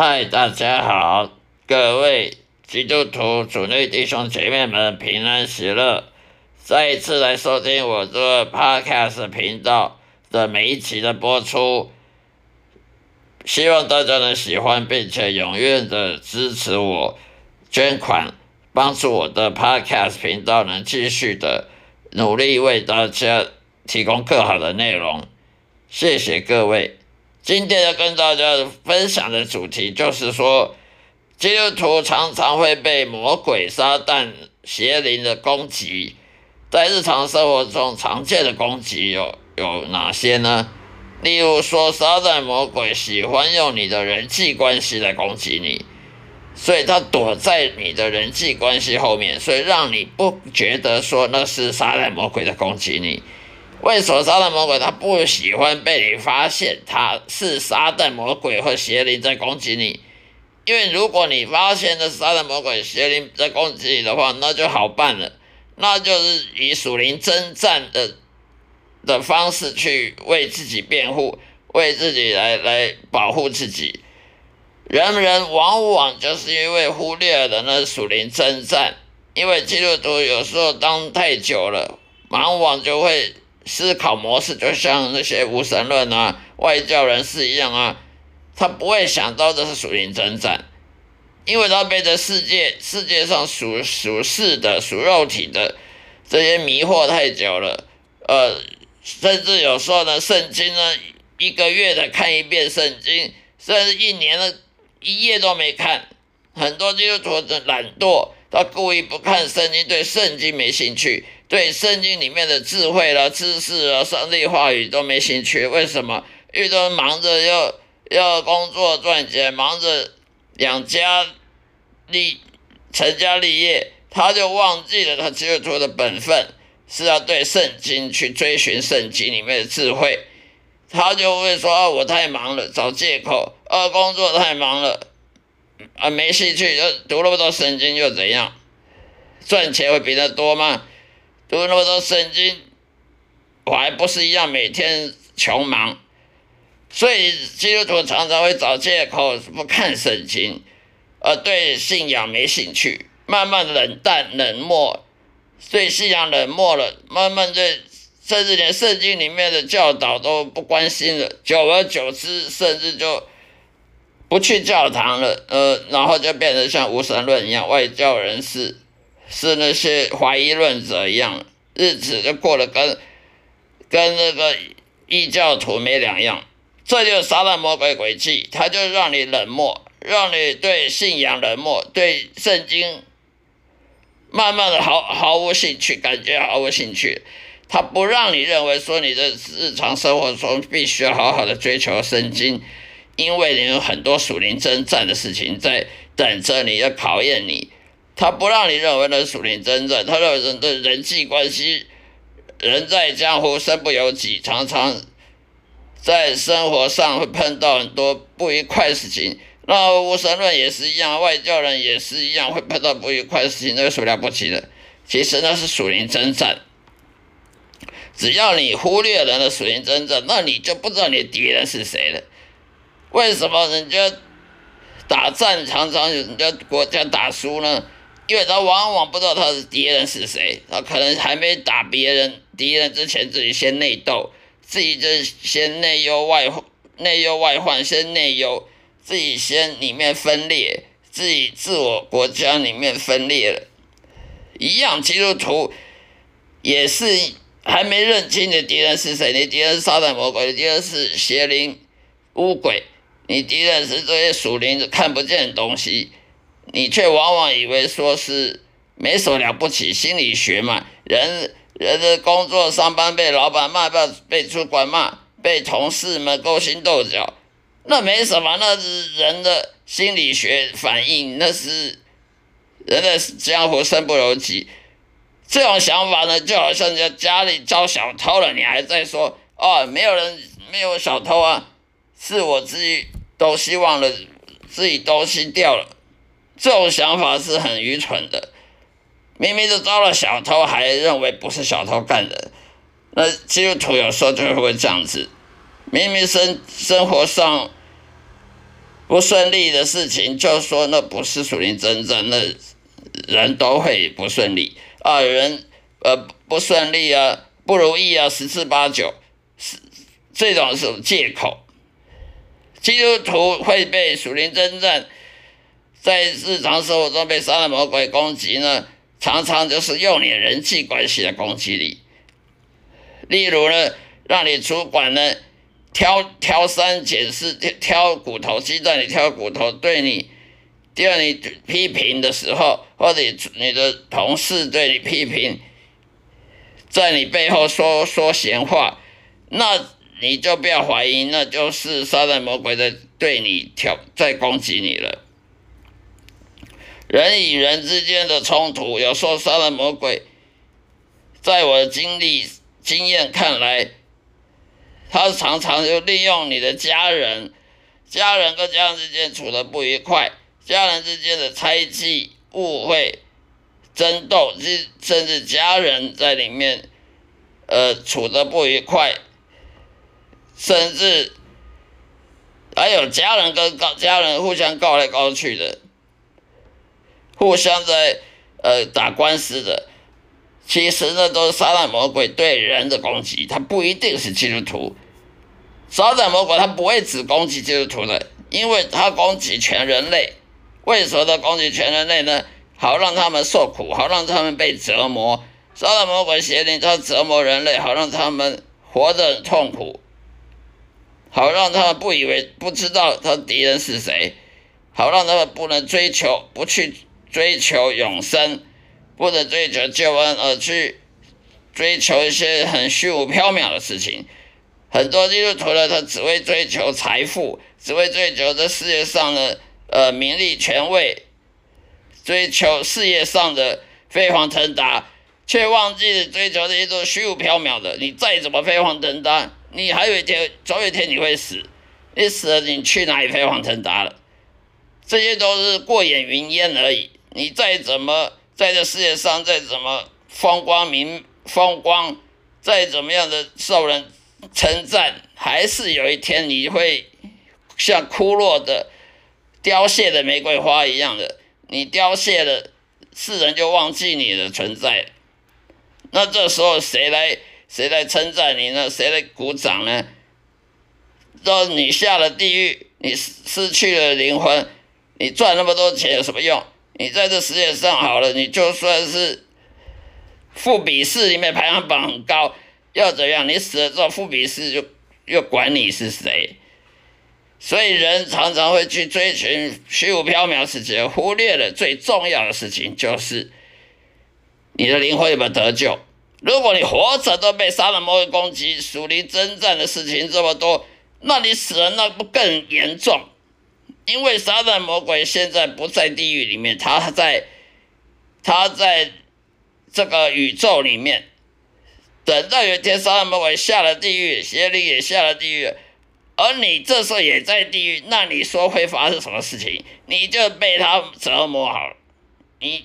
嗨，大家好，各位基督徒、主内弟兄姐妹们，平安喜乐！再一次来收听我这 Podcast 频道的每一期的播出，希望大家能喜欢，并且踊跃的支持我，捐款帮助我的 Podcast 频道能继续的努力为大家提供更好的内容。谢谢各位。今天要跟大家分享的主题就是说，基督徒常常会被魔鬼、撒旦、邪灵的攻击。在日常生活中常见的攻击有有哪些呢？例如说，撒旦魔鬼喜欢用你的人际关系来攻击你，所以他躲在你的人际关系后面，所以让你不觉得说那是撒旦魔鬼在攻击你。为什么撒旦魔鬼他不喜欢被你发现他是撒旦魔鬼或邪灵在攻击你？因为如果你发现的是撒旦魔鬼邪灵在攻击你的话，那就好办了，那就是以属灵征战的的方式去为自己辩护，为自己来来保护自己。人人往往就是因为忽略了的那属灵征战，因为基督徒有时候当太久了，往往就会。思考模式就像那些无神论啊、外教人士一样啊，他不会想到这是属灵征战，因为他被这世界世界上属属世的、属肉体的这些迷惑太久了，呃，甚至有时候呢，圣经呢，一个月的看一遍圣经，甚至一年的一页都没看，很多基督徒的懒惰，他故意不看圣经，对圣经没兴趣。对圣经里面的智慧了、知识啊、上帝话语都没兴趣，为什么？因为都忙着要要工作赚钱，忙着养家立成家立业，他就忘记了他基督徒的本分是要对圣经去追寻圣经里面的智慧，他就会说啊，我太忙了，找借口，啊，工作太忙了，啊，没兴趣，就读那么多圣经又怎样？赚钱会比他多吗？读那么多圣经，我还不是一样每天穷忙，所以基督徒常常会找借口不看圣经，而对信仰没兴趣，慢慢冷淡冷漠，对信仰冷漠了，慢慢对甚至连圣经里面的教导都不关心了，久而久之，甚至就不去教堂了，呃，然后就变得像无神论一样外教人士。是那些怀疑论者一样，日子就过得跟跟那个异教徒没两样。这就是撒旦魔鬼诡计，他就让你冷漠，让你对信仰冷漠，对圣经慢慢的毫毫无兴趣，感觉毫无兴趣。他不让你认为说你的日常生活中必须要好好的追求圣经，因为你有很多属灵征战的事情在等着你，要考验你。他不让你认为那是属灵真正，他认为人的人际关系，人在江湖身不由己，常常在生活上会碰到很多不愉快事情。那无神论也是一样，外教人也是一样，会碰到不愉快事情，那有什么了不起的？其实那是属灵征战。只要你忽略了那属灵征战，那你就不知道你的敌人是谁了。为什么人家打战常常人家国家打输呢？因为他往往不知道他的敌人是谁，他可能还没打别人敌人之前，自己先内斗，自己就先内忧外内忧外患，先内忧，自己先里面分裂，自己自我国家里面分裂了，一样基督徒也是还没认清你敌人是谁，你敌人是撒旦魔鬼，你敌人是邪灵巫鬼，你敌人是这些属灵看不见的东西。你却往往以为说是没什么了不起，心理学嘛，人人的工作上班被老板骂，被被主管骂，被同事们勾心斗角，那没什么，那是人的心理学反应，那是人的江湖身不由己。这种想法呢，就好像在家里遭小偷了，你还在说哦，没有人没有小偷啊，是我自己都希望了，自己东西掉了。这种想法是很愚蠢的，明明都遭了小偷，还认为不是小偷干的。那基督徒有时候就会这样子，明明生生活上不顺利的事情，就说那不是属灵真正，那人都会不顺利啊，人呃不顺利啊，不如意啊，十之八九是这种是借口。基督徒会被属灵真正在日常生活中被杀人魔鬼攻击呢？常常就是用你人际关系来攻击你，例如呢，让你主管呢挑挑三拣四，挑挑骨头，鸡蛋里挑骨头，对你，第二你批评的时候，或者你的同事对你批评，在你背后说说闲话，那你就不要怀疑，那就是杀人魔鬼在对你挑，在攻击你了。人与人之间的冲突，有时候杀人魔鬼，在我的经历经验看来，他常常就利用你的家人，家人跟家人之间处的不愉快，家人之间的猜忌、误会、争斗，甚甚至家人在里面，呃，处的不愉快，甚至还有家人跟告家人互相告来告去的。互相在呃打官司的，其实呢都是撒旦魔鬼对人的攻击，他不一定是基督徒。撒旦魔鬼他不会只攻击基督徒的，因为他攻击全人类。为什么他攻击全人类呢？好让他们受苦，好让他们被折磨。撒旦魔鬼邪灵他折磨人类，好让他们活得痛苦，好让他们不以为不知道他敌人是谁，好让他们不能追求，不去。追求永生，不能追求救恩，而去追求一些很虚无缥缈的事情。很多基督徒呢，他只会追求财富，只会追求这世界上的呃名利权位，追求事业上的飞黄腾达，却忘记了追求的一种虚无缥缈的。你再怎么飞黄腾达，你还有一天，总有一天你会死。你死了，你去哪里飞黄腾达了？这些都是过眼云烟而已。你再怎么在这世界上再怎么风光明风光，再怎么样的受人称赞，还是有一天你会像枯落的凋谢的玫瑰花一样的，你凋谢了，世人就忘记你的存在。那这时候谁来谁来称赞你呢？谁来鼓掌呢？说你下了地狱，你失去了灵魂，你赚那么多钱有什么用？你在这世界上好了，你就算是复比试里面排行榜很高，要怎样？你死了之后，复比试就又管你是谁。所以人常常会去追寻虚无缥缈事情，忽略了最重要的事情，就是你的灵魂有没有得救。如果你活着都被杀人魔攻击，属灵征战的事情这么多，那你死了那不更严重？因为撒旦魔鬼现在不在地狱里面，他在，他在这个宇宙里面。等到有一天撒旦魔鬼下了地狱，邪灵也下了地狱，而你这时候也在地狱，那你说会发生什么事情？你就被他折磨好，你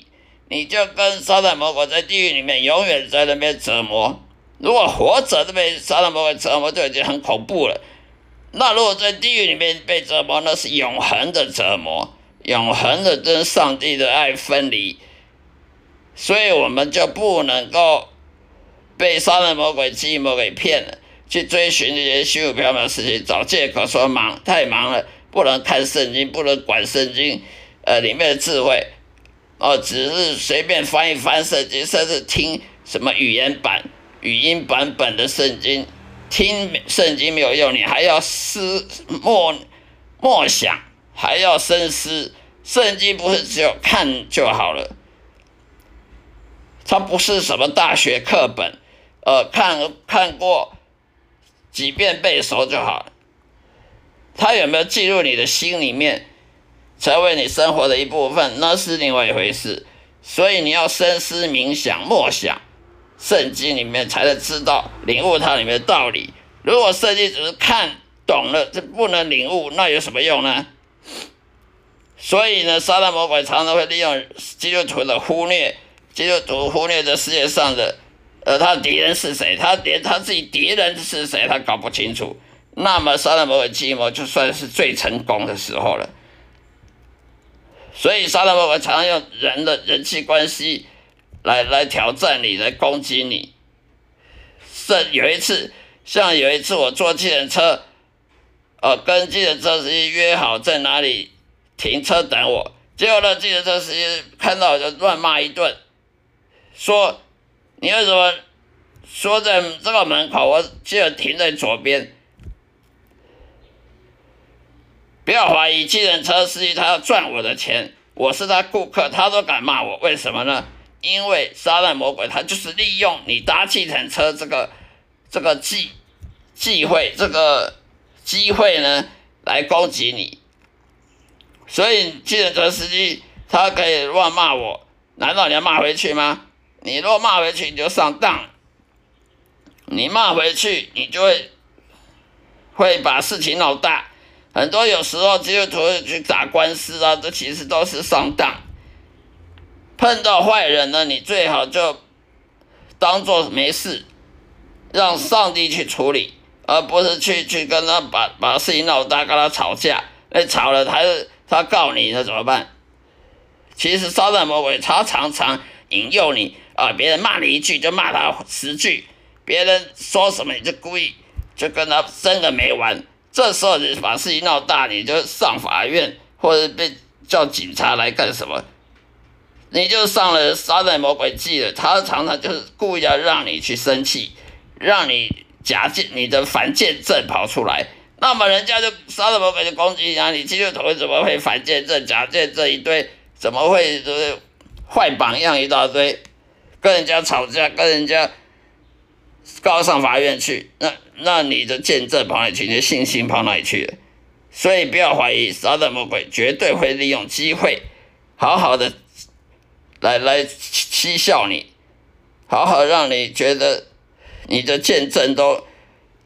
你就跟撒旦魔鬼在地狱里面永远在那边折磨。如果活着都被撒旦魔鬼折磨，就已经很恐怖了。那如果在地狱里面被折磨，那是永恒的折磨，永恒的跟上帝的爱分离，所以我们就不能够被杀人魔鬼、寂寞给骗了，去追寻那些虚无缥缈的事情，找借口说忙太忙了，不能看圣经，不能管圣经，呃，里面的智慧，哦，只是随便翻一翻圣经，甚至听什么语言版、语音版本的圣经。听圣经没有用，你还要思默默想，还要深思。圣经不是只有看就好了，它不是什么大学课本，呃，看看过几遍背熟就好了。它有没有进入你的心里面，成为你生活的一部分，那是另外一回事。所以你要深思冥想，默想。圣经里面才能知道领悟它里面的道理。如果圣经只是看懂了，这不能领悟，那有什么用呢？所以呢，撒旦魔鬼常常会利用基督徒的忽略，基督徒忽略这世界上的，呃，他敌人是谁？他连他自己敌人是谁，他搞不清楚。那么杀人魔鬼计谋就算是最成功的时候了。所以杀人魔鬼常用人的人际关系来来挑战你，来攻击你。是有一次，像有一次我坐计程车，呃，跟计程车司机约好在哪里停车等我，结果那计程车司机看到我就乱骂一顿，说你为什么说在这个门口，我记得停在左边。不要怀疑，计程车司机他要赚我的钱，我是他顾客，他都敢骂我，为什么呢？因为撒旦魔鬼他就是利用你搭计程车这个这个机机会这个机会呢来攻击你，所以计程车司机他可以乱骂我，难道你要骂回去吗？你若骂回去你就上当，你骂回去你就会会把事情闹大。很多有时候基督徒去打官司啊，这其实都是上当。碰到坏人呢，你最好就当做没事，让上帝去处理，而不是去去跟他把把事情闹大，跟他吵架。那吵了，他他告你，那怎么办？其实撒旦魔鬼他常常引诱你啊，别人骂你一句就骂他十句，别人说什么你就故意就跟他争个没完。这时候你把事情闹大，你就上法院或者被叫警察来干什么？你就上了杀人魔鬼计了。他常常就是故意要让你去生气，让你假见你的反见证跑出来。那么人家就杀人魔鬼就攻击你，啊，你基督徒怎么会反见证、假见证一堆？怎么会就是坏榜样一大堆？跟人家吵架，跟人家。告上法院去，那那你的见证跑哪里去？你的信心跑哪里去了？所以不要怀疑，撒旦魔鬼绝对会利用机会，好好的来来欺笑你，好好让你觉得你的见证都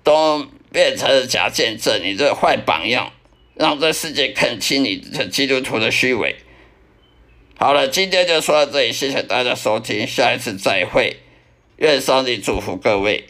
都变成了假见证，你这坏榜样，让这世界看清你这基督徒的虚伪。好了，今天就说到这里，谢谢大家收听，下一次再会。愿上帝祝福各位。